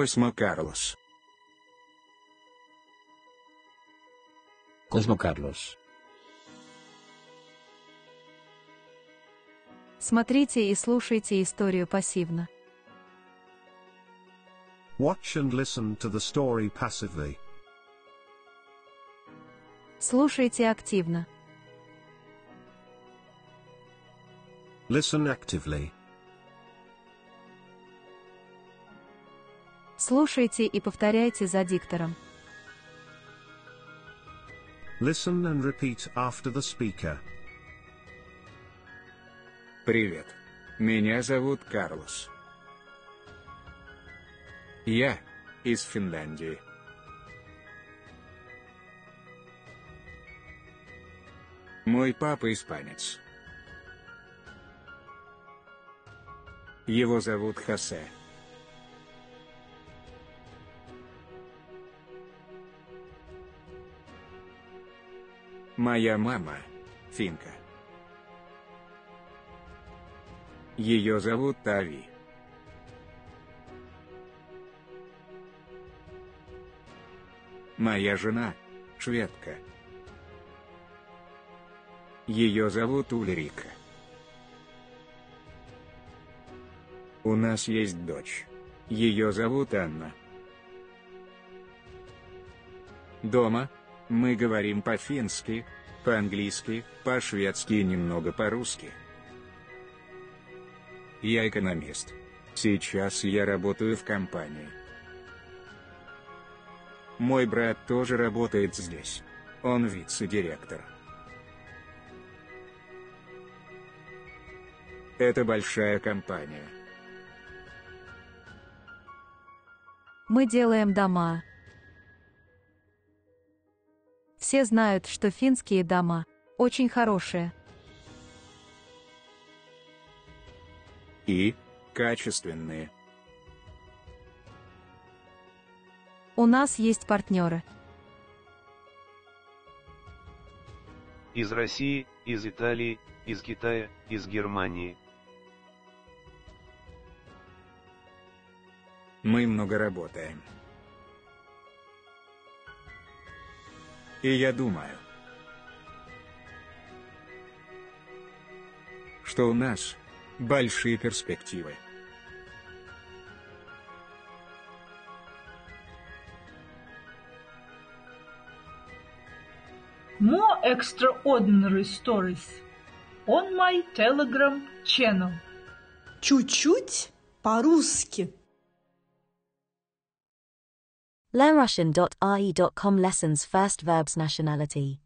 Cosmo Carlos. Cosmo Carlos. Смотрите и слушайте историю пассивно. Watch and listen to the story passively. Слушайте активно. Listen actively. Слушайте и повторяйте за диктором. Listen and repeat after the speaker. Привет. Меня зовут Карлос. Я из Финляндии. Мой папа испанец. Его зовут Хосе. Моя мама – финка. Ее зовут Тави. Моя жена – шведка. Ее зовут Ульрика. У нас есть дочь. Ее зовут Анна. Дома мы говорим по-фински, по-английски, по-шведски и немного по-русски. Я экономист. Сейчас я работаю в компании. Мой брат тоже работает здесь. Он вице-директор. Это большая компания. Мы делаем дома. Все знают, что финские дома очень хорошие. И качественные. У нас есть партнеры. Из России, из Италии, из Китая, из Германии. Мы много работаем. И я думаю, что у нас большие перспективы. More extraordinary stories on my Telegram channel. Чуть-чуть по-русски. learnrussian.re.com Lessons First Verbs Nationality